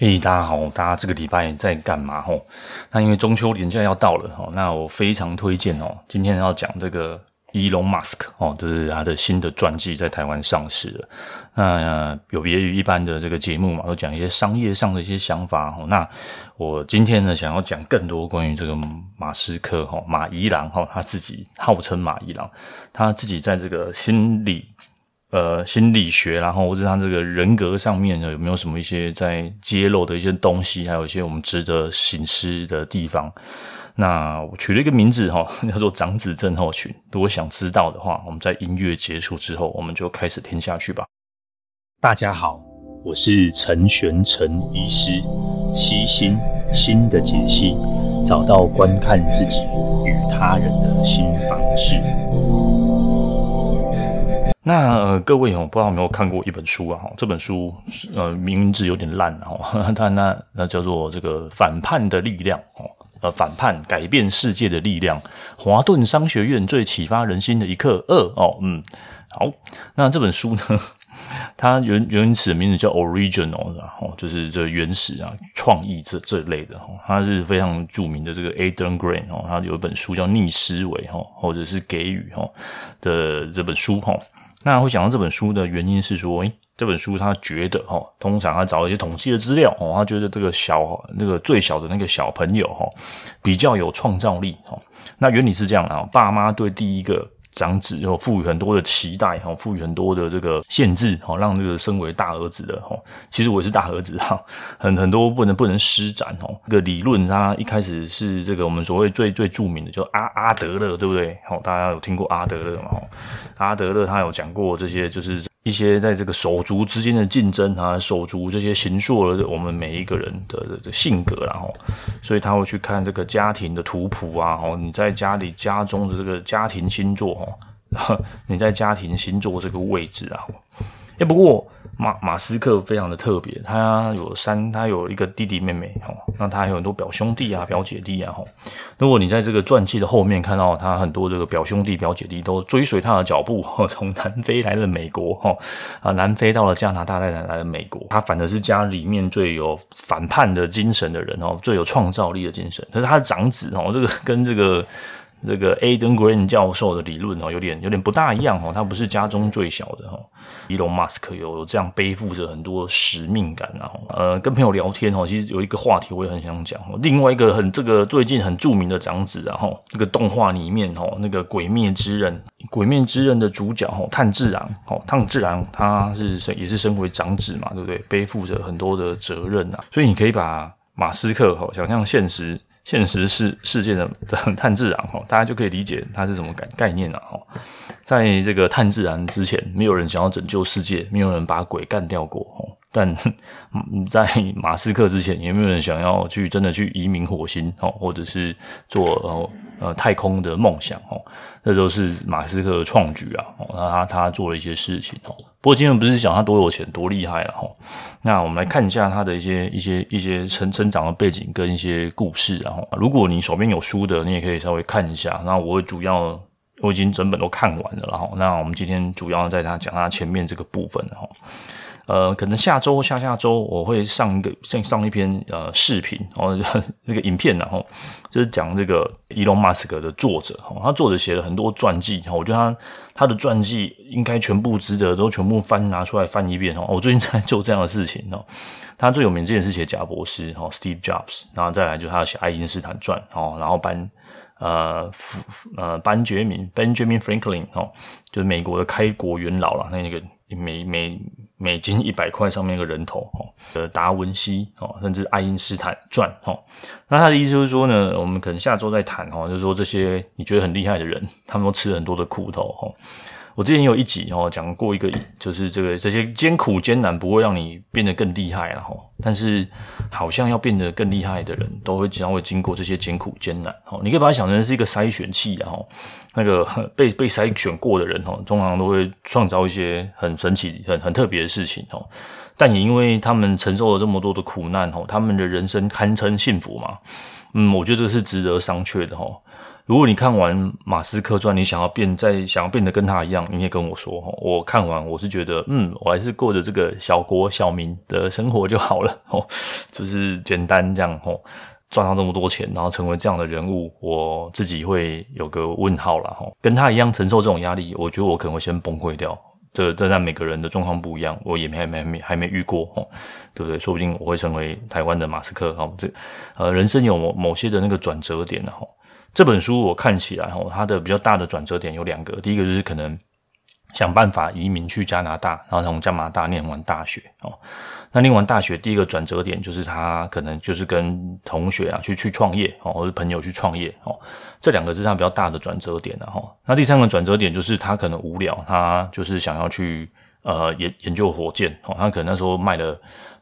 嘿、大家好，大家这个礼拜在干嘛？吼，那因为中秋连假要到了，吼，那我非常推荐哦，今天要讲这个 Elon Musk 哦，就是他的新的传记在台湾上市了。那、有别于一般的这个节目嘛，都讲一些商业上的一些想法。那我今天呢，想要讲更多关于这个马斯克，吼，马伊郎，吼，他自己号称马伊郎，他自己在这个心理。呃，心理学，然后或者他这个人格上面呢，有没有什么一些在揭露的一些东西，还有一些我们值得省思的地方？那我取了一个名字哈，叫做长子症候群。如果想知道的话，我们在音乐结束之后，我们就开始听下去吧。大家好，我是陈玄陈医师，悉心新的解析，找到观看自己与他人的新方式。那、各位哦，不知道有没有看过一本书啊？这本书呃名字有点烂哦，它那那叫做这个反叛的力量哦，呃反叛改变世界的力量，华顿商学院最启发人心的一课二哦，嗯，好，那这本书呢，它原原始的名字叫 Original，然后就是这原始啊创意这这类的哦，它是非常著名的这个 Adam Grant 哦，他有一本书叫逆思维哈，或者是给予哈的这本书哈。那会想到这本书的原因是说，诶，这本书他觉得哦，通常他找一些统计的资料哦，他觉得这个小那个最小的那个小朋友哈，比较有创造力哦。那原理是这样啊，爸妈对第一个。长子然后赋予很多的期待哈，赋予很多的这个限制哈，让这个身为大儿子的哈，其实我也是大儿子哈，很很多不能不能施展哦。这个理论它一开始是这个我们所谓最最著名的，就阿阿德勒，对不对？好，大家有听过阿德勒吗？阿德勒他有讲过这些，就是。一些在这个手足之间的竞争啊，手足这些形塑了我们每一个人的的性格，然后，所以他会去看这个家庭的图谱啊，哦，你在家里家中的这个家庭星座哦，你在家庭星座这个位置啊，哎，不过。马马斯克非常的特别，他有三，他有一个弟弟妹妹，吼，那他还有很多表兄弟啊、表姐弟啊，吼。如果你在这个传记的后面看到他很多这个表兄弟、表姐弟都追随他的脚步，从南非来了美国，哈啊，南非到了加拿大，再来了美国，他反而是家里面最有反叛的精神的人，哦，最有创造力的精神。可是他的长子，哦，这个跟这个。这个 Aden Green 教授的理论哦，有点有点不大一样哦，他不是家中最小的哦。Elon Musk 有这样背负着很多使命感啊。呃，跟朋友聊天哦，其实有一个话题我也很想讲。另外一个很这个最近很著名的长子啊，哈，这个动画里面哦，那个《鬼灭之刃》《鬼灭之刃》的主角哦，炭治郎哦，炭治郎他是也是身为长子嘛，对不对？背负着很多的责任啊，所以你可以把马斯克哦想象现实。现实世世界的 的碳自然哈，大家就可以理解它是什么概概念了哈。在这个碳自然之前，没有人想要拯救世界，没有人把鬼干掉过哈。但 在马斯克之前，有没有人想要去真的去移民火星哦，或者是做呃太空的梦想哦。这都是马斯克的创举啊。那他他做了一些事情哦。不过今天不是讲他多有钱多厉害了哈。那我们来看一下他的一些一些一些成成长的背景跟一些故事。然后，如果你手边有书的，你也可以稍微看一下。那我主要我已经整本都看完了。然后，那我们今天主要在他讲他前面这个部分哈。呃，可能下周、下下周我会上一个上上一篇呃视频，然后 那个影片，然后就是讲这个伊隆马斯克的作者，哦，他作者写了很多传记，哈，我觉得他他的传记应该全部值得都全部翻拿出来翻一遍，哦，我最近在做这样的事情，哦，他最有名之前是写贾伯斯，哈，Steve Jobs，然后再来就是他写爱因斯坦传，哦，然后班呃呃班杰明 Benjamin Franklin，哦，就是美国的开国元老了，那个美美。美金一百块上面一个人头，哦，呃，达文西，哦，甚至爱因斯坦传，哦，那他的意思就是说呢，我们可能下周再谈，哦，就是说这些你觉得很厉害的人，他们都吃了很多的苦头，哦。我之前有一集哦讲过一个，就是这个这些艰苦艰难不会让你变得更厉害啊，吼，但是好像要变得更厉害的人都会经常会经过这些艰苦艰难，哦，你可以把它想成是一个筛选器，然后那个 被被筛选过的人哦，通常都会创造一些很神奇、很很特别的事情哦，但也因为他们承受了这么多的苦难哦，他们的人生堪称幸福嘛，嗯，我觉得这是值得商榷的哦。如果你看完马斯克传，你想要变再想要变得跟他一样，你也跟我说。我看完我是觉得，嗯，我还是过着这个小国小民的生活就好了哦，就是简单这样哦，赚到这么多钱，然后成为这样的人物，我自己会有个问号了。跟他一样承受这种压力，我觉得我可能会先崩溃掉。这这但每个人的状况不一样，我也没还没没还没遇过哦，对不对？说不定我会成为台湾的马斯克哈。这呃，人生有某某些的那个转折点哈。这本书我看起来，哈，它的比较大的转折点有两个。第一个就是可能想办法移民去加拿大，然后从加拿大念完大学，哦，那念完大学第一个转折点就是他可能就是跟同学啊去去创业，哦，或者朋友去创业，哦，这两个是他比较大的转折点，然后，那第三个转折点就是他可能无聊，他就是想要去呃研研究火箭，哦，他可能那时候卖了。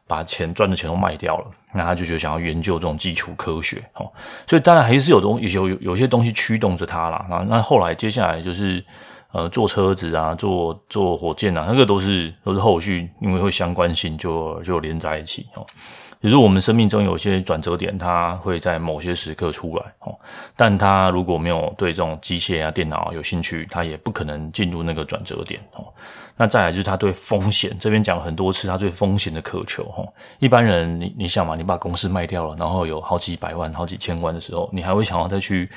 把钱赚的钱都卖掉了，那他就觉得想要研究这种基础科学，哦，所以当然还是有东有有有些东西驱动着他啦。那那后来接下来就是呃做车子啊，做做火箭啊，那个都是都是后续，因为会相关性就就连在一起哦。比如我们生命中有些转折点，它会在某些时刻出来哦，但他如果没有对这种机械啊、电脑有兴趣，他也不可能进入那个转折点哦。那再来就是他对风险，这边讲很多次，他对风险的渴求哦。一般人，你你想嘛，你把公司卖掉了，然后有好几百万、好几千万的时候，你还会想要再去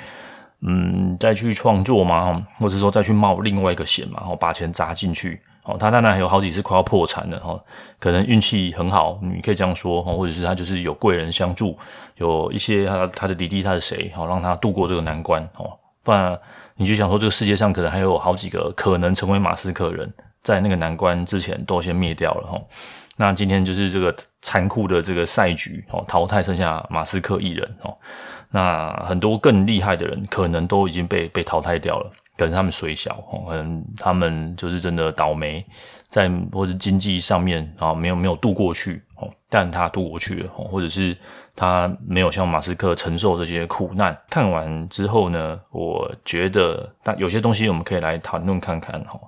嗯再去创作吗？或者说再去冒另外一个险嘛？然后把钱砸进去？哦，他当然有好几次快要破产了哈，可能运气很好，你可以这样说哈，或者是他就是有贵人相助，有一些他他的弟弟他是谁，好让他度过这个难关哦，不然你就想说这个世界上可能还有好几个可能成为马斯克人，在那个难关之前都先灭掉了哈。那今天就是这个残酷的这个赛局哦，淘汰剩下马斯克一人哦，那很多更厉害的人可能都已经被被淘汰掉了。可能他们水小，可能他们就是真的倒霉，在或者经济上面啊，没有没有度过去哦，但他度过去了，或者是他没有像马斯克承受这些苦难。看完之后呢，我觉得但有些东西我们可以来谈论看看哈。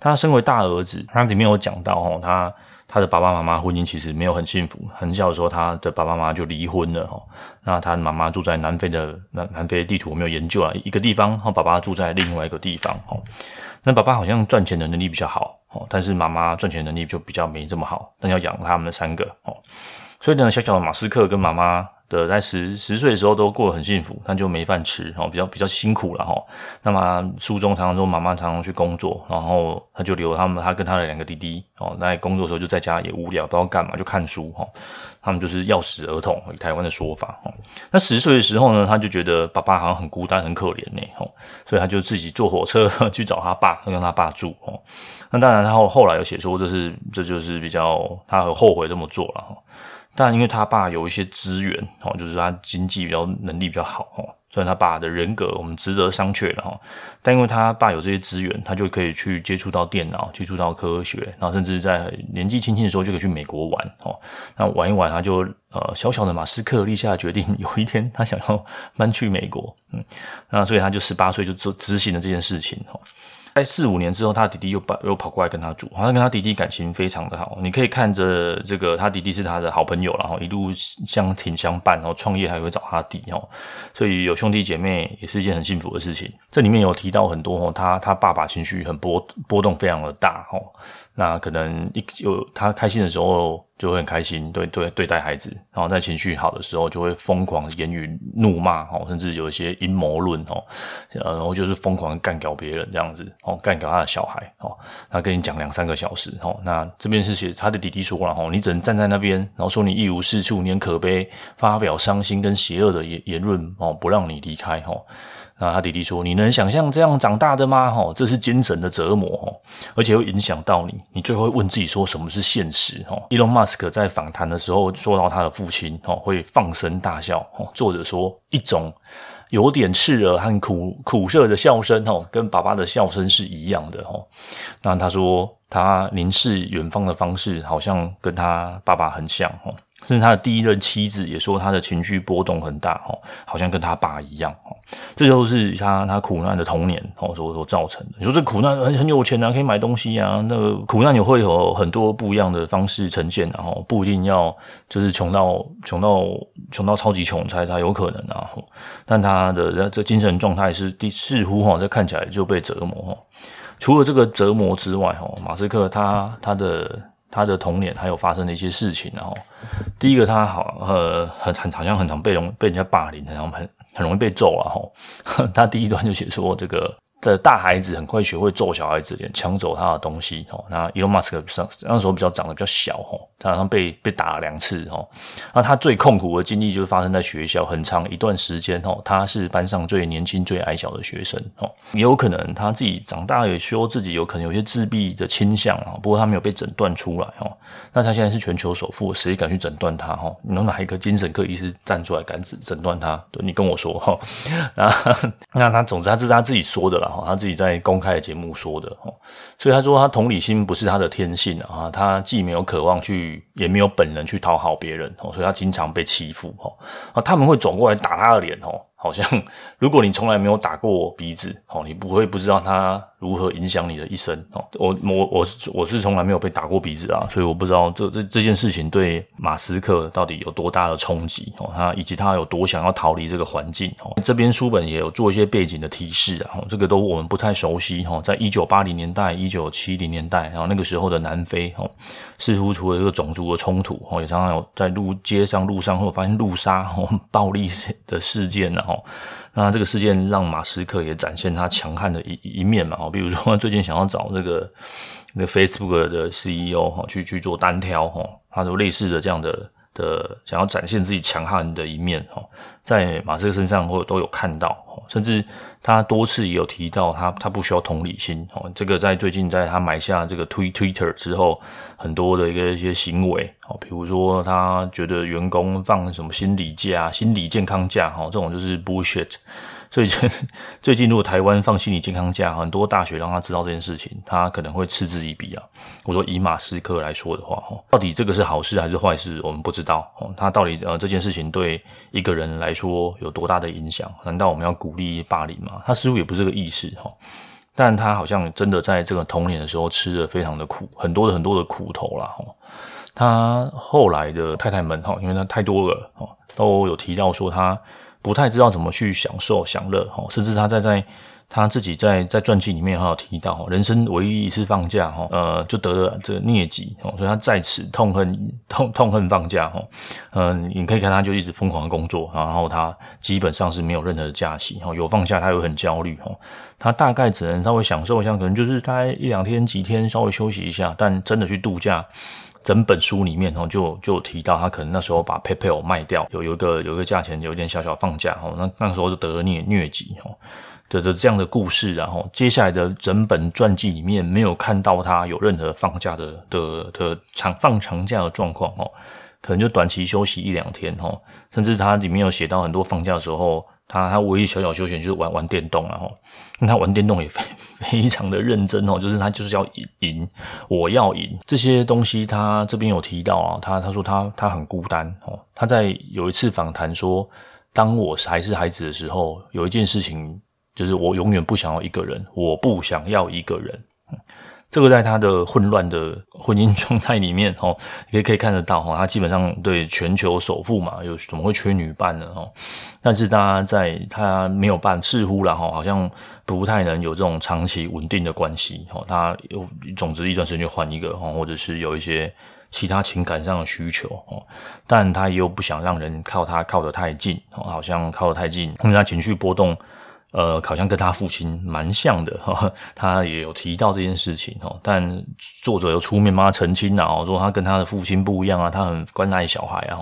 他身为大儿子，他里面有讲到哈，他。他的爸爸妈妈婚姻其实没有很幸福，很小的时候他的爸爸妈妈就离婚了哈。那他妈妈住在南非的南南非的地图我没有研究啊，一个地方，然后爸爸住在另外一个地方哈。那爸爸好像赚钱的能力比较好哦，但是妈妈赚钱能力就比较没这么好，但要养他们三个哦。所以呢，小小的马斯克跟妈妈。的在十十岁的时候都过得很幸福，他就没饭吃，然后比较比较辛苦了哈。那么书中常常说妈妈常常去工作，然后他就留他们，他跟他的两个弟弟哦，在工作的时候就在家也无聊，不知道干嘛就看书哈。他们就是要死儿童，以台湾的说法哈。那十岁的时候呢，他就觉得爸爸好像很孤单很可怜呢，所以他就自己坐火车 去找他爸，跟他爸住哦。那当然他后后来有写说这是这就是比较他很后悔这么做了哈。但因为他爸有一些资源，哦，就是他经济比较能力比较好，哦，虽然他爸的人格我们值得商榷的哈，但因为他爸有这些资源，他就可以去接触到电脑，接触到科学，然后甚至在年纪轻轻的时候就可以去美国玩，哦，那玩一玩他就呃小小的马斯克立下决定，有一天他想要搬去美国，嗯，那所以他就十八岁就做执行了这件事情，哦。在四五年之后，他弟弟又跑又跑过来跟他住，好像跟他弟弟感情非常的好。你可以看着这个，他弟弟是他的好朋友，然后一路相挺相伴，然后创业还会找他弟哦，所以有兄弟姐妹也是一件很幸福的事情。这里面有提到很多哦，他他爸爸情绪很波波动非常的大哦。那可能一有他开心的时候就会很开心，对对对待孩子，然后在情绪好的时候就会疯狂言语怒骂，甚至有一些阴谋论哦，呃，然后就是疯狂干掉别人这样子，哦，干掉他的小孩，哦，他跟你讲两三个小时，哦，那这边是写他的弟弟说了，哦，你只能站在那边，然后说你一无是处，你很可悲，发表伤心跟邪恶的言言论，哦，不让你离开，哦。那他弟弟说：“你能想象这样长大的吗？哈，这是精神的折磨，而且会影响到你。你最后会问自己说什么是现实？哈，伊隆马斯克在访谈的时候说到他的父亲，哈，会放声大笑。作者说一种有点刺耳和苦苦涩的笑声，哈，跟爸爸的笑声是一样的。哈，那他说他凝视远方的方式，好像跟他爸爸很像。哈，甚至他的第一任妻子也说他的情绪波动很大，哦，好像跟他爸一样，哦，这就是他他苦难的童年，哦，所所造成的。你说这苦难很很有钱啊，可以买东西啊，那个苦难也会有很多不一样的方式呈现，然后不一定要就是穷到穷到穷到超级穷才才有可能啊。但他的这精神状态是第似乎哈，这看起来就被折磨。除了这个折磨之外，哈，马斯克他他的。他的童年还有发生的一些事情，然后第一个他好呃很很好像很常被人被人家霸凌，然后很很容易被揍啊哈。他第一段就写说这个。的大孩子很快学会揍小孩子脸，抢走他的东西哦。那 Elon Musk 上那时候比较长得比较小哦，他好像被被打了两次哦。那他最痛苦的经历就是发生在学校，很长一段时间哦，他是班上最年轻、最矮小的学生哦。也有可能他自己长大也说自己有可能有些自闭的倾向啊，不过他没有被诊断出来哦。那他现在是全球首富，谁敢去诊断他哈？你能哪一个精神科医师站出来敢诊诊断他？对，你跟我说哈。那 那他总之他是他自己说的啦。他自己在公开的节目说的，所以他说他同理心不是他的天性啊，他既没有渴望去，也没有本能去讨好别人，所以他经常被欺负，啊，他们会转过来打他的脸，好像如果你从来没有打过我鼻子，哦你不会不知道它。如何影响你的一生？哦，我我我我是从来没有被打过鼻子啊，所以我不知道这这这件事情对马斯克到底有多大的冲击哦，他以及他有多想要逃离这个环境哦。这边书本也有做一些背景的提示啊，这个都我们不太熟悉哈。在一九八零年代、一九七零年代，然后那个时候的南非哦，似乎除了这个种族的冲突哦，也常常有在路街上、路上会发现路杀哦、暴力的事件然哦。那这个事件让马斯克也展现他强悍的一一面嘛，哦，比如说最近想要找这个那 Facebook 的 CEO 哈，去去做单挑哈，他就类似的这样的的想要展现自己强悍的一面哦，在马斯克身上或都有看到，甚至他多次也有提到他他不需要同理心哦，这个在最近在他买下这个推 Twitter 之后，很多的一个一些行为哦，比如说他觉得员工放什么心理假、心理健康假哈，这种就是 bullshit。所以 最近如果台湾放心理健康假，很多大学让他知道这件事情，他可能会嗤之以鼻啊。我说以马斯克来说的话，到底这个是好事还是坏事，我们不知道。他到底呃这件事情对一个人来说有多大的影响？难道我们要鼓励霸凌吗？他似乎也不是这个意思哈。但他好像真的在这个童年的时候吃了非常的苦，很多的很多的苦头啦。哈。他后来的太太们哈，因为他太多了哦，都有提到说他。不太知道怎么去享受享乐，甚至他在在他自己在在传记里面还有提到，人生唯一一次放假哈，呃，就得了这个疟疾，所以他在此痛恨痛痛恨放假哈，嗯，你可以看他就一直疯狂的工作，然后他基本上是没有任何的假期，有放假他又很焦虑，他大概只能稍微享受一下，可能就是大概一两天几天稍微休息一下，但真的去度假。整本书里面哦，就就提到他可能那时候把 PayPal 卖掉，有有一个有一个价钱，有点小小放假哦，那那时候就得了疟疟疾哦，的的这样的故事，然后接下来的整本传记里面没有看到他有任何放假的的的长放长假的状况哦，可能就短期休息一两天哦，甚至他里面有写到很多放假的时候。他他唯一小小休闲就是玩玩电动，然后他玩电动也非非常的认真哦，就是他就是要赢，我要赢这些东西。他这边有提到啊，他他说他他很孤单哦。他在有一次访谈说，当我还是孩子的时候，有一件事情就是我永远不想要一个人，我不想要一个人。这个在他的混乱的婚姻状态里面，哦，可以可以看得到，哈，他基本上对全球首富嘛，有怎么会缺女伴呢？哦，但是他在他没有伴，似乎了哈，好像不太能有这种长期稳定的关系，哦，他有总之一段时间就换一个，哦，或者是有一些其他情感上的需求，哦，但他又不想让人靠他靠得太近，好像靠得太近，因为他情绪波动。呃，好像跟他父亲蛮像的，哈，他也有提到这件事情，哦，但作者又出面帮他澄清了，哦，说他跟他的父亲不一样啊，他很关爱小孩啊，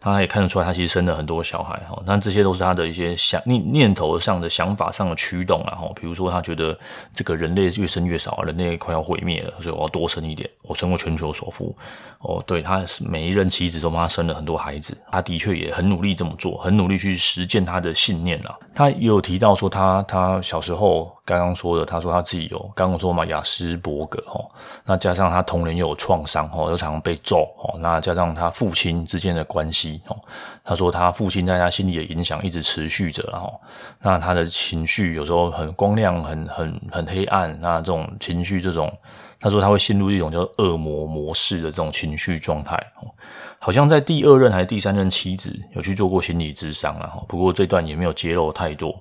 他也看得出来，他其实生了很多小孩哈，那这些都是他的一些想念念头上的想法上的驱动啊，哈，比如说他觉得这个人类越生越少，人类快要毁灭了，所以我要多生一点，我成为全球首富。哦，对，他每一任妻子都帮他生了很多孩子，他的确也很努力这么做，很努力去实践他的信念啊。他也有提到说，他他小时候。刚刚说的，他说他自己有刚刚说嘛，雅斯伯格哈，那加上他童年又有创伤哈，又常常被揍哈，那加上他父亲之间的关系，他说他父亲在他心里的影响一直持续着然后，那他的情绪有时候很光亮，很很很黑暗，那这种情绪这种，他说他会陷入一种叫恶魔模式的这种情绪状态，好像在第二任还是第三任妻子有去做过心理咨商了，不过这段也没有揭露太多。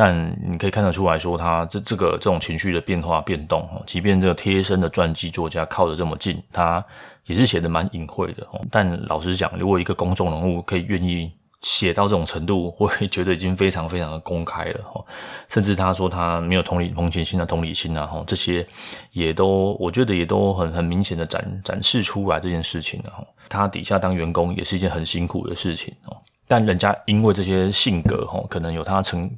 但你可以看得出来说，他这这个这种情绪的变化变动，即便这个贴身的传记作家靠得这么近，他也是写得蛮隐晦的。但老实讲，如果一个公众人物可以愿意写到这种程度，我也觉得已经非常非常的公开了。甚至他说他没有同理同情心的同理心啊，这些也都我觉得也都很很明显的展展示出来这件事情了。他底下当员工也是一件很辛苦的事情哦。但人家因为这些性格，可能有他成。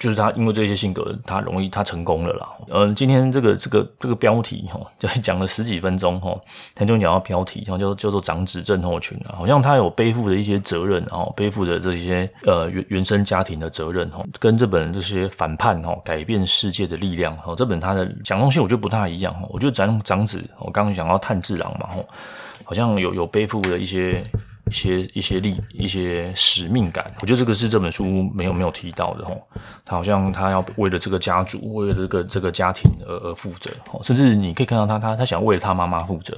就是他，因为这些性格，他容易他成功了啦。嗯，今天这个这个这个标题哈，就 讲了十几分钟哈，他就讲到标题，然后就叫做长子症候群啊，好像他有背负的一些责任，然后背负着这些呃原原生家庭的责任哈，跟这本这些反叛哈，改变世界的力量哈，这本他的讲东西我觉得不太一样哈，我觉得长长子，我刚刚讲到炭治郎嘛哈，好像有有背负的一些。一些一些力一些使命感，我觉得这个是这本书没有没有提到的吼。他好像他要为了这个家族，为了这个这个家庭而而负责，甚至你可以看到他他他想为了他妈妈负责。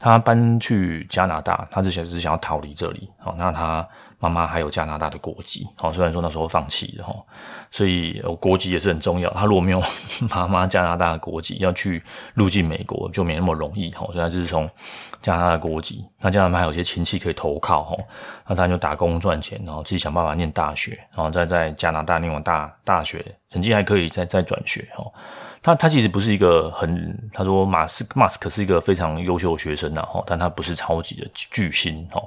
他搬去加拿大，他之前是想要逃离这里。好，那他妈妈还有加拿大的国籍。好，虽然说那时候放弃了哈，所以国籍也是很重要。他如果没有 妈妈加拿大的国籍，要去入境美国就没那么容易。哈，所以他就是从加拿大的国籍。那加拿大还有些亲戚可以投靠。哈，那他就打工赚钱，然后自己想办法念大学，然后再在加拿大念完大大学，成绩还可以再再转学。哈。他他其实不是一个很，他说马斯马斯克是一个非常优秀的学生呐，哈，但他不是超级的巨星，哈，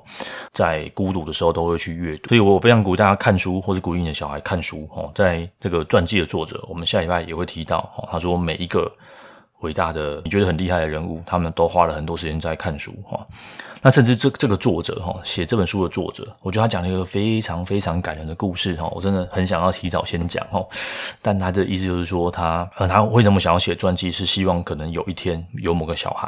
在孤独的时候都会去阅读，所以我非常鼓励大家看书，或者鼓励你的小孩看书，哈，在这个传记的作者，我们下礼拜也会提到，哈，他说每一个伟大的你觉得很厉害的人物，他们都花了很多时间在看书，哈。那甚至这这个作者哈，写这本书的作者，我觉得他讲了一个非常非常感人的故事哈，我真的很想要提早先讲哈。但他的意思就是说他，呃他为什么想要写传记，是希望可能有一天有某个小孩，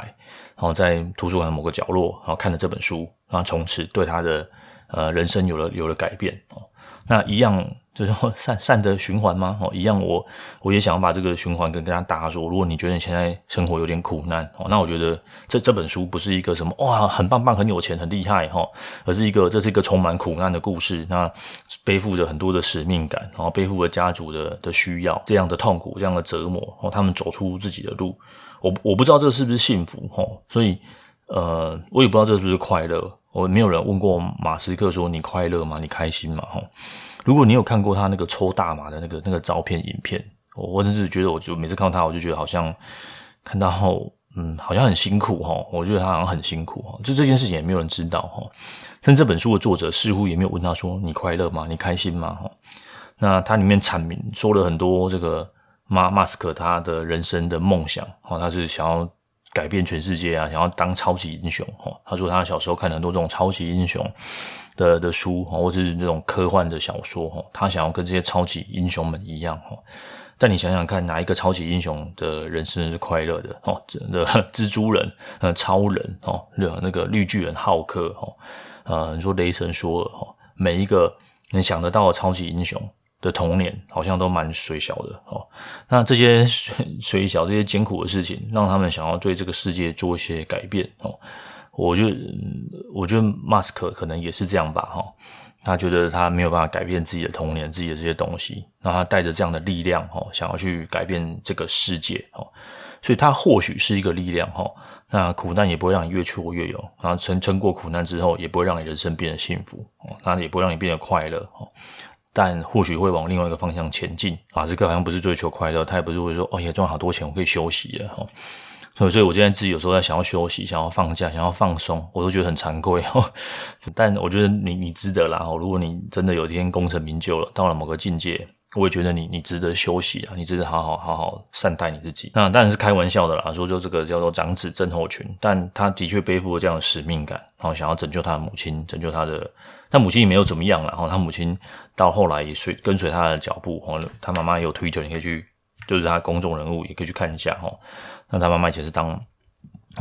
然后在图书馆的某个角落，然后看了这本书，然后从此对他的呃人生有了有了改变哦。那一样。就是善善的循环吗？哦，一样我，我也想要把这个循环跟跟大家说。如果你觉得你现在生活有点苦难，哦，那我觉得这这本书不是一个什么哇，很棒棒、很有钱、很厉害哈，而是一个这是一个充满苦难的故事。那背负着很多的使命感，然后背负着家族的的需要，这样的痛苦、这样的折磨，哦，他们走出自己的路。我我不知道这是不是幸福，哦，所以呃，我也不知道这是不是快乐。我没有人问过马斯克说，你快乐吗？你开心吗？如果你有看过他那个抽大麻的那个那个照片影片，我真是觉得，我就每次看到他，我就觉得好像看到，嗯，好像很辛苦哈。我觉得他好像很辛苦哈，就这件事情也没有人知道哈。甚至这本书的作者似乎也没有问他说：“你快乐吗？你开心吗？”哈。那他里面阐明说了很多这个马马斯克他的人生的梦想，哈，他是想要改变全世界啊，想要当超级英雄哈。他说他小时候看很多这种超级英雄。的的书或者是那种科幻的小说，他想要跟这些超级英雄们一样，但你想想看，哪一个超级英雄的人生是快乐的？哦，真的，蜘蛛人、超人哦，那个绿巨人浩克哦，呃，你说雷神索尔哦，每一个能想得到的超级英雄的童年，好像都蛮衰小的哦。那这些 水小、这些艰苦的事情，让他们想要对这个世界做一些改变哦。我觉得，我觉得马斯克可能也是这样吧，哈，他觉得他没有办法改变自己的童年，自己的这些东西，那他带着这样的力量，哈，想要去改变这个世界，哦，所以他或许是一个力量，哈，那苦难也不会让你越挫越勇，然后撑撑过苦难之后，也不会让你人生变得幸福哦，那也不会让你变得快乐，哦，但或许会往另外一个方向前进。马斯克好像不是追求快乐，他也不是会说，哦，也赚好多钱，我可以休息了，哈。所以，所以我现在自己有时候在想要休息，想要放假，想要放松，我都觉得很惭愧。但我觉得你你值得啦。如果你真的有一天功成名就了，到了某个境界，我也觉得你你值得休息啊，你值得好好好好善待你自己。那当然是开玩笑的啦，说就这个叫做长子症候群，但他的确背负了这样的使命感，然后想要拯救他的母亲，拯救他的，但母亲也没有怎么样啦。然后他母亲到后来也随跟随他的脚步，他妈妈也有推特，你可以去。就是他公众人物，也可以去看一下哈。那他妈妈以前是当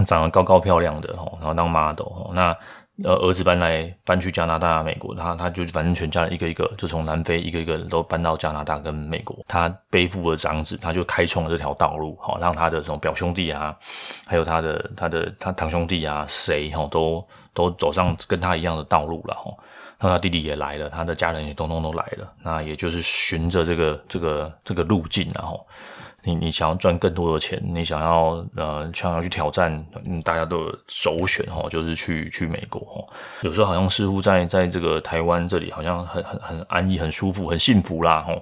长得高高漂亮的哈，然后当 model 那。呃，儿子搬来搬去加拿大、美国，他他就反正全家一个一个就从南非一个一个都搬到加拿大跟美国。他背负了长子，他就开创了这条道路，好让他的这种表兄弟啊，还有他的他的他堂兄弟啊，谁哈都都走上跟他一样的道路了哈。那他弟弟也来了，他的家人也通通都来了，那也就是循着这个这个这个路径然后。你你想要赚更多的钱，你想要呃想要去挑战，大家都有首选齁，就是去去美国齁。有时候好像似乎在在这个台湾这里好像很很很安逸、很舒服、很幸福啦齁。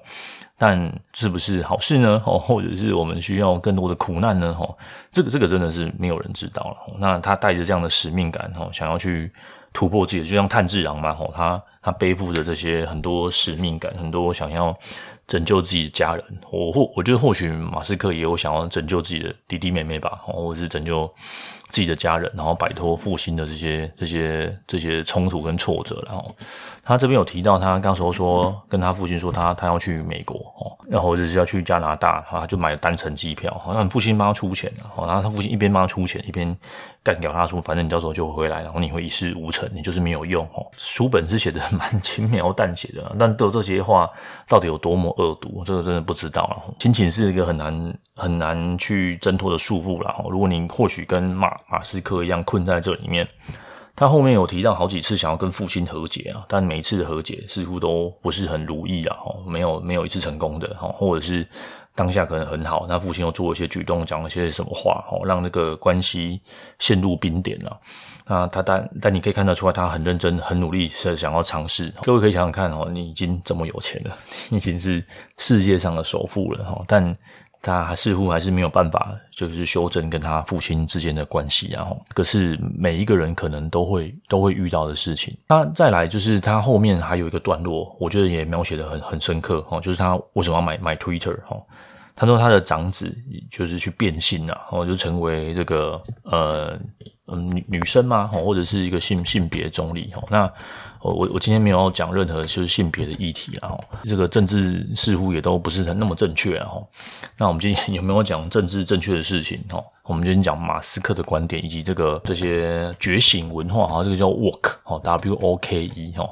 但是不是好事呢？哦，或者是我们需要更多的苦难呢？齁，这个这个真的是没有人知道了。那他带着这样的使命感齁，想要去突破自己，就像炭治郎嘛齁，他他背负着这些很多使命感，很多想要。拯救自己的家人，我或我觉得或许马斯克也有想要拯救自己的弟弟妹妹吧，或者是拯救自己的家人，然后摆脱父亲的这些这些这些冲突跟挫折。然后他这边有提到，他刚时候说跟他父亲说他他要去美国哦，然后或者是要去加拿大，他就买了单程机票，好像父亲帮他出钱，然后他父亲一边帮他出钱，一边干掉他说，反正你到时候就回来，然后你会一事无成，你就是没有用哦。书本是写的蛮轻描淡写的，但都这些话到底有多么恶毒，这个真的不知道了。亲情是一个很难很难去挣脱的束缚了。如果你或许跟马马斯克一样困在这里面，他后面有提到好几次想要跟父亲和解啊，但每一次的和解似乎都不是很如意啊，没有没有一次成功的，或者是当下可能很好，那父亲又做了一些举动，讲了些什么话，让那个关系陷入冰点了。那他但但你可以看得出来，他很认真、很努力，是想要尝试。各位可以想想看哦，你已经这么有钱了，已经是世界上的首富了哈，但他似乎还是没有办法，就是修正跟他父亲之间的关系。然后，可是每一个人可能都会都会遇到的事情。那再来就是他后面还有一个段落，我觉得也描写得很很深刻哦，就是他为什么要买买 Twitter 哈。他说他的长子就是去变性了，然后就成为这个呃嗯女女生嘛，或者是一个性性别中立。那我我我今天没有讲任何就是性别的议题，然后这个政治似乎也都不是很那么正确。那我们今天有没有讲政治正确的事情？哈，我们今天讲马斯克的观点以及这个这些觉醒文化，哈，这个叫 Woke 哈，W O K E 哈，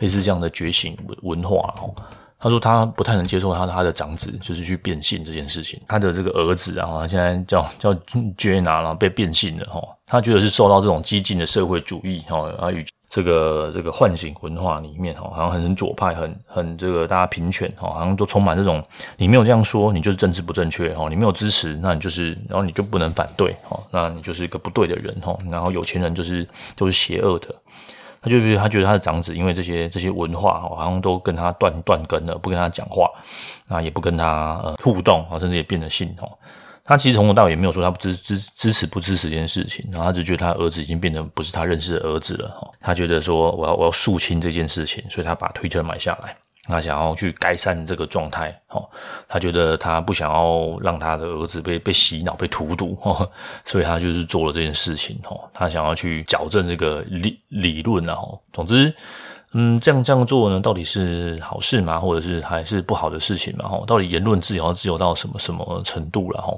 类似这样的觉醒文化，哈。他说他不太能接受他他的长子就是去变性这件事情，他的这个儿子啊，现在叫叫 Jenna，然后被变性了哈，他觉得是受到这种激进的社会主义哈，啊与这个这个唤醒文化里面哈，好像很左派，很很这个大家平权哈，好像都充满这种，你没有这样说，你就是政治不正确哈，你没有支持，那你就是，然后你就不能反对哈，那你就是一个不对的人哈，然后有钱人就是都是邪恶的。他就觉得他觉得他的长子因为这些这些文化好像都跟他断断根了，不跟他讲话，那也不跟他呃互动啊，甚至也变得信哦。他其实从头到尾也没有说他不支支支持不支持这件事情，然后他只觉得他儿子已经变成不是他认识的儿子了。他觉得说我要我要肃清这件事情，所以他把推车买下来。他想要去改善这个状态，哦，他觉得他不想要让他的儿子被被洗脑、被荼毒，所以他就是做了这件事情，哦，他想要去矫正这个理理论，然后，总之，嗯，这样这样做呢，到底是好事吗？或者是还是不好的事情嘛？哈，到底言论自由自由到什么什么程度了？哈，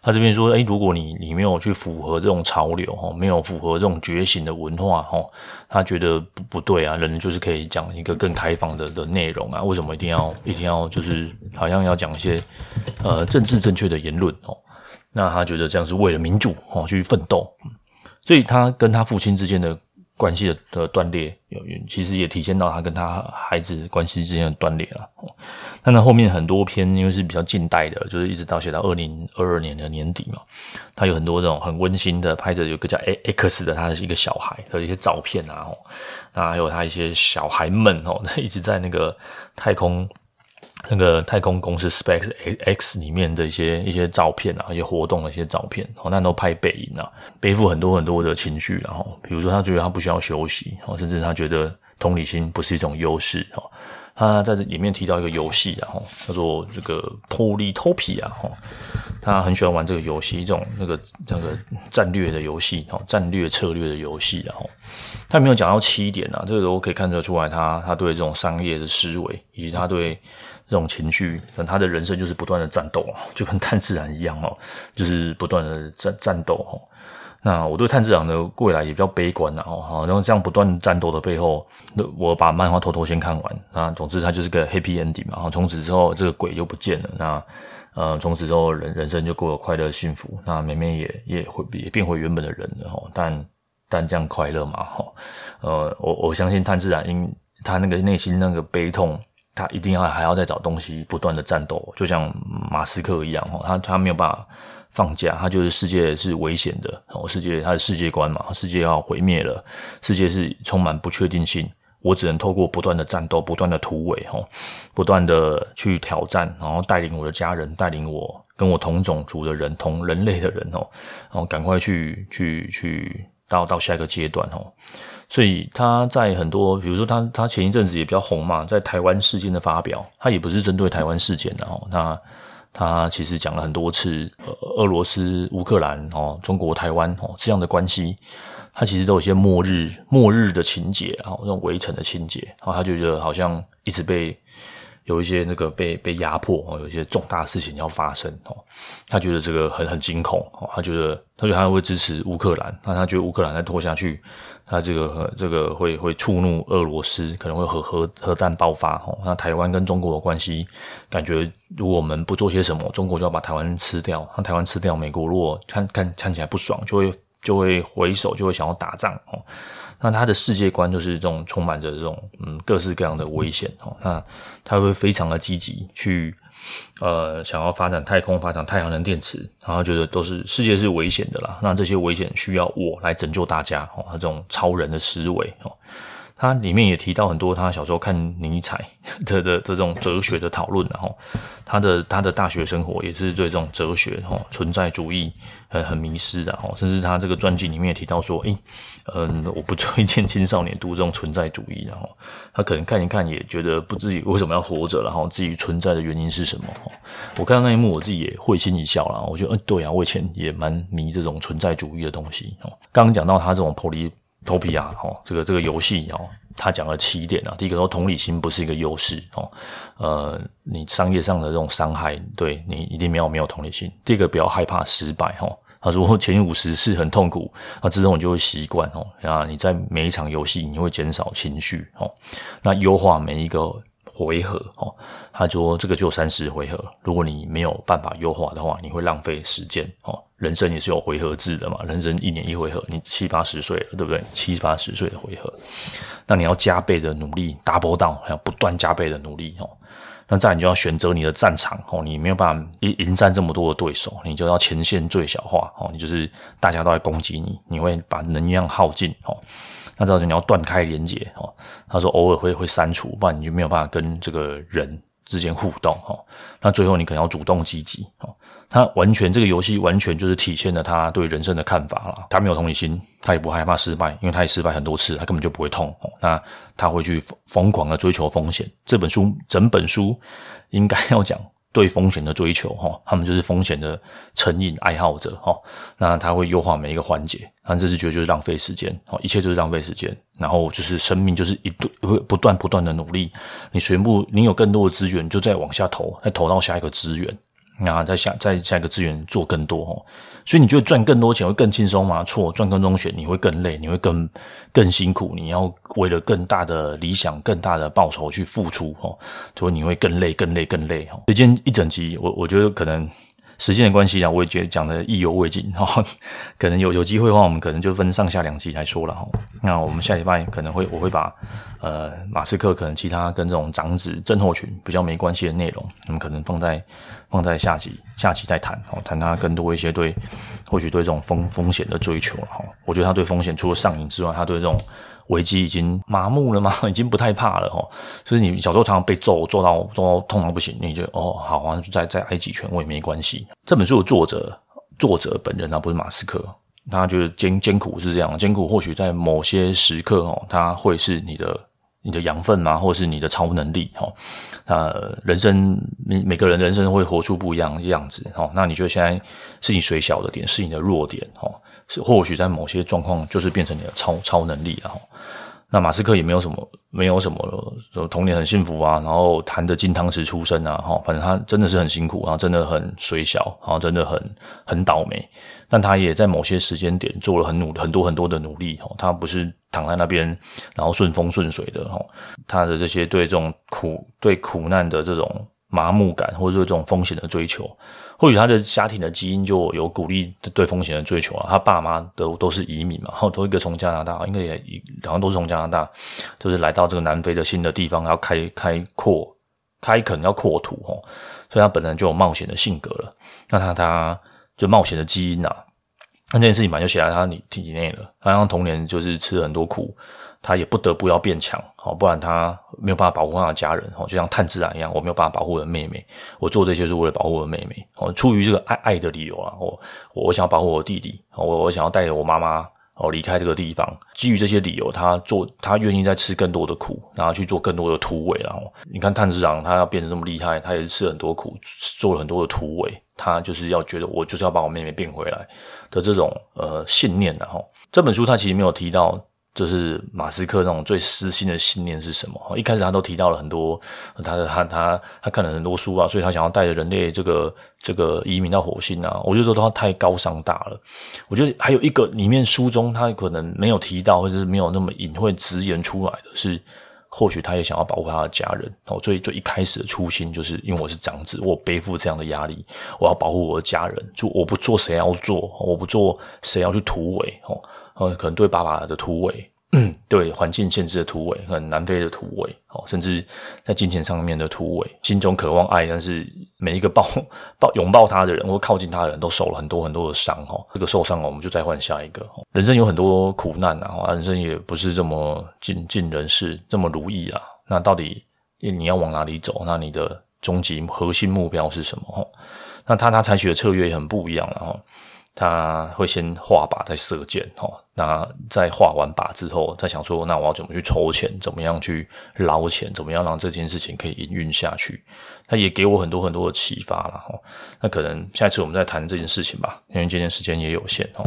他这边说，诶，如果你你没有去符合这种潮流，哈，没有符合这种觉醒的文化，哈，他觉得不不对啊，人就是可以讲一个更开放的的内容啊，为什么一定要一定要就是好像要讲一些呃政治正确的言论？哦，那他觉得这样是为了民主，哦，去奋斗，所以他跟他父亲之间的。关系的的断裂，有其实也体现到他跟他孩子关系之间的断裂了。那他后面很多篇，因为是比较近代的，就是一直到写到二零二二年的年底嘛，他有很多这种很温馨的拍的，有个叫 X 的，他是一个小孩的一些照片啊，那还有他一些小孩们哦，一直在那个太空。那个太空公司 Space X 里面的一些一些照片啊，一些活动的一些照片，哦，那都拍背影啊，背负很多很多的情绪，然后比如说他觉得他不需要休息，哦，甚至他觉得同理心不是一种优势，哦，他在这里面提到一个游戏，然后叫做这个 Polytopia 啊，哈，他很喜欢玩这个游戏，一种那个那个战略的游戏，哦，战略策略的游戏，然后他没有讲到七点啊，这个都可以看得出来他，他他对这种商业的思维，以及他对这种情绪，那他的人生就是不断的战斗，就跟炭治郎一样哦，就是不断的战战斗哦。那我对炭治郎的未来也比较悲观然后哈，然后这样不断战斗的背后，我把漫画偷偷先看完啊。总之，他就是个 happy ending 嘛。然后从此之后，这个鬼就不见了。那呃，从此之后人人生就过得快乐幸福。那妹妹也也会也变回原本的人了哈。但但这样快乐嘛哈？呃，我我相信炭治郎因他那个内心那个悲痛，他一定要还要再找东西不断的战斗，就像马斯克一样哈。他他没有办法。放假，他就是世界是危险的哦，世界他的世界观嘛，世界要毁灭了，世界是充满不确定性，我只能透过不断的战斗，不断的突围哈，不断的去挑战，然后带领我的家人，带领我跟我同种族的人，同人类的人哦，然后赶快去去去到到下一个阶段哦，所以他在很多，比如说他他前一阵子也比较红嘛，在台湾事件的发表，他也不是针对台湾事件的哦，那。他其实讲了很多次，俄罗斯、乌克兰哦，中国台湾哦这样的关系，他其实都有些末日、末日的情节，啊那种围城的情节，然后他就觉得好像一直被。有一些那个被被压迫哦，有一些重大事情要发生哦，他觉得这个很很惊恐哦，他觉得他觉得他会支持乌克兰，那他觉得乌克兰再拖下去，他这个这个会会触怒俄罗斯，可能会核核核弹爆发哦。那台湾跟中国的关系，感觉如果我们不做些什么，中国就要把台湾吃掉。那台湾吃掉，美国如果看看看起来不爽，就会就会回手，就会想要打仗哦。那他的世界观就是这种充满着这种嗯各式各样的危险哦，那他会非常的积极去呃想要发展太空、发展太阳能电池，然后觉得都是世界是危险的啦，那这些危险需要我来拯救大家哦，他这种超人的思维哦。他里面也提到很多他小时候看尼采 的的这种哲学的讨论，然后他的他的大学生活也是对这种哲学哈存在主义很很迷失的哈，甚至他这个传记里面也提到说，诶，嗯，我不推荐青少年读这种存在主义，然后他可能看一看也觉得不知为什么要活着，然后自己存在的原因是什么？我看到那一幕，我自己也会心一笑了，我觉得，嗯，对啊，我以前也蛮迷这种存在主义的东西哦。刚刚讲到他这种脱离。头皮啊，哦，这个这个游戏哦，他讲了七点啊。第一个说，同理心不是一个优势哦，呃，你商业上的这种伤害，对你一定没有没有同理心。第二个，不要害怕失败哦。他说前五十次很痛苦，那之后你就会习惯哦。啊，你在每一场游戏，你会减少情绪哦。那优化每一个。回合哦，他说这个就三十回合，如果你没有办法优化的话，你会浪费时间哦。人生也是有回合制的嘛，人生一年一回合，你七八十岁了，对不对？七八十岁的回合，那你要加倍的努力，double down，还要不断加倍的努力哦。那再你就要选择你的战场哦，你没有办法迎迎战这么多的对手，你就要前线最小化哦，你就是大家都在攻击你，你会把能量耗尽哦。那造成你要断开连接哦。他说偶尔会会删除，不然你就没有办法跟这个人之间互动哦。那最后你可能要主动积极哦。他完全这个游戏完全就是体现了他对人生的看法了。他没有同理心，他也不害怕失败，因为他也失败很多次，他根本就不会痛。那他会去疯狂的追求风险。这本书整本书应该要讲。对风险的追求，哈，他们就是风险的成瘾爱好者，哈。那他会优化每一个环节，他这是觉得就是浪费时间，哦，一切就是浪费时间。然后就是生命就是一对会不断不断的努力，你全部你有更多的资源，就再往下投，再投到下一个资源。那再下再下一个资源做更多哦，所以你觉得赚更多钱会更轻松吗？错，赚更多钱你会更累，你会更更辛苦，你要为了更大的理想、更大的报酬去付出哦，所以你会更累、更累、更累哦。今天一整集，我我觉得可能。时间的关系啊，我也觉得讲的意犹未尽哈，可能有有机会的话，我们可能就分上下两集来说了哈。那我们下礼拜可能会我会把呃马斯克可能其他跟这种长子症候群比较没关系的内容，我们可能放在放在下集下集再谈哦，谈他更多一些对或许对这种风风险的追求哈。我觉得他对风险除了上瘾之外，他对这种。危机已经麻木了吗？已经不太怕了齁。所以你小时候常常被揍，揍到揍到痛到不行，你就哦好啊，再再挨几拳我也没关系。这本书的作者作者本人啊，不是马斯克，他觉得艰艰苦是这样，艰苦或许在某些时刻哦，他会是你的你的养分吗？或者是你的超能力？哈，那人生每每个人人生会活出不一样的样子。哈，那你觉得现在是你水小的点，是你的弱点？哈，是或许在某些状况就是变成你的超超能力了。哈。那马斯克也没有什么，没有什么童年很幸福啊，然后含着金汤匙出生啊，哈，反正他真的是很辛苦，然后真的很水小，然后真的很很倒霉。但他也在某些时间点做了很努很多很多的努力，哈，他不是躺在那边然后顺风顺水的，哈，他的这些对这种苦对苦难的这种麻木感，或者说这种风险的追求。或许他的家庭的基因就有鼓励对风险的追求啊，他爸妈都都是移民嘛，然后都一个从加拿大，应该也好像都是从加拿大，就是来到这个南非的新的地方，要开开阔开垦要扩土哦，所以他本来就有冒险的性格了，那他他就冒险的基因啊，那这件事情本来就写在他体体内了，他像童年就是吃了很多苦。他也不得不要变强，好，不然他没有办法保护他的家人，就像炭治郎一样，我没有办法保护我的妹妹，我做这些是为了保护我的妹妹，哦，出于这个爱爱的理由啊，我我想要保护我弟弟，我我想要带着我妈妈哦离开这个地方，基于这些理由，他做他愿意再吃更多的苦，然后去做更多的突围，然后你看炭治郎他要变得这么厉害，他也是吃很多苦，做了很多的突围，他就是要觉得我就是要把我妹妹变回来的这种呃信念，然后这本书他其实没有提到。就是马斯克那种最私心的信念是什么？一开始他都提到了很多，他的他他他看了很多书啊，所以他想要带着人类这个这个移民到火星啊。我就说他太高尚大了。我觉得还有一个里面书中他可能没有提到，或者是没有那么隐晦直言出来的是，或许他也想要保护他的家人。哦，最最一开始的初心就是因为我是长子，我背负这样的压力，我要保护我的家人。就我不做谁要做，我不做谁要去突围哦。可能对爸爸的突围，对环境限制的突围，可能南非的突围，哦，甚至在金钱上面的突围，心中渴望爱，但是每一个抱抱拥抱他的人或靠近他的人都受了很多很多的伤，哈，这个受伤，我们就再换下一个。人生有很多苦难啊，人生也不是这么尽尽人事，这么如意啊。那到底你要往哪里走？那你的终极核心目标是什么？那他他采取的策略也很不一样了，哈。他会先画靶再射箭，哈，那在画完靶之后，再想说，那我要怎么去筹钱，怎么样去捞钱，怎么样让这件事情可以营运下去？他也给我很多很多的启发了，那可能下一次我们再谈这件事情吧，因为今天时间也有限，哈。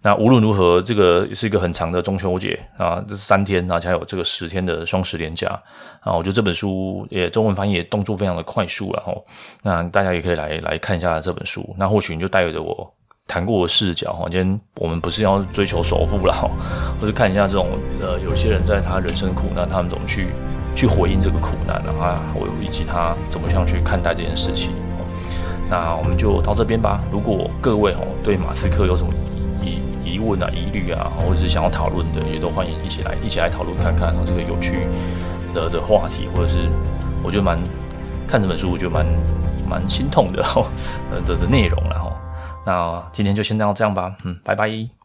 那无论如何，这个是一个很长的中秋节啊，这三天，而且还有这个十天的双十连假啊。我觉得这本书也中文翻译动作非常的快速了，哈。那大家也可以来来看一下这本书，那或许你就带着我。谈过的视角哈，今天我们不是要追求首富了哈，或者看一下这种呃，有些人在他人生苦难，他们怎么去去回应这个苦难啊，我以及他怎么样去看待这件事情。那我们就到这边吧。如果各位哈对马斯克有什么疑疑问啊、疑虑啊，或者是想要讨论的，也都欢迎一起来一起来讨论看看这个有趣的的话题，或者是我觉得蛮看这本书，我觉得蛮蛮心痛的哈呃的的内容了哈。那今天就先到这样吧，嗯，拜拜。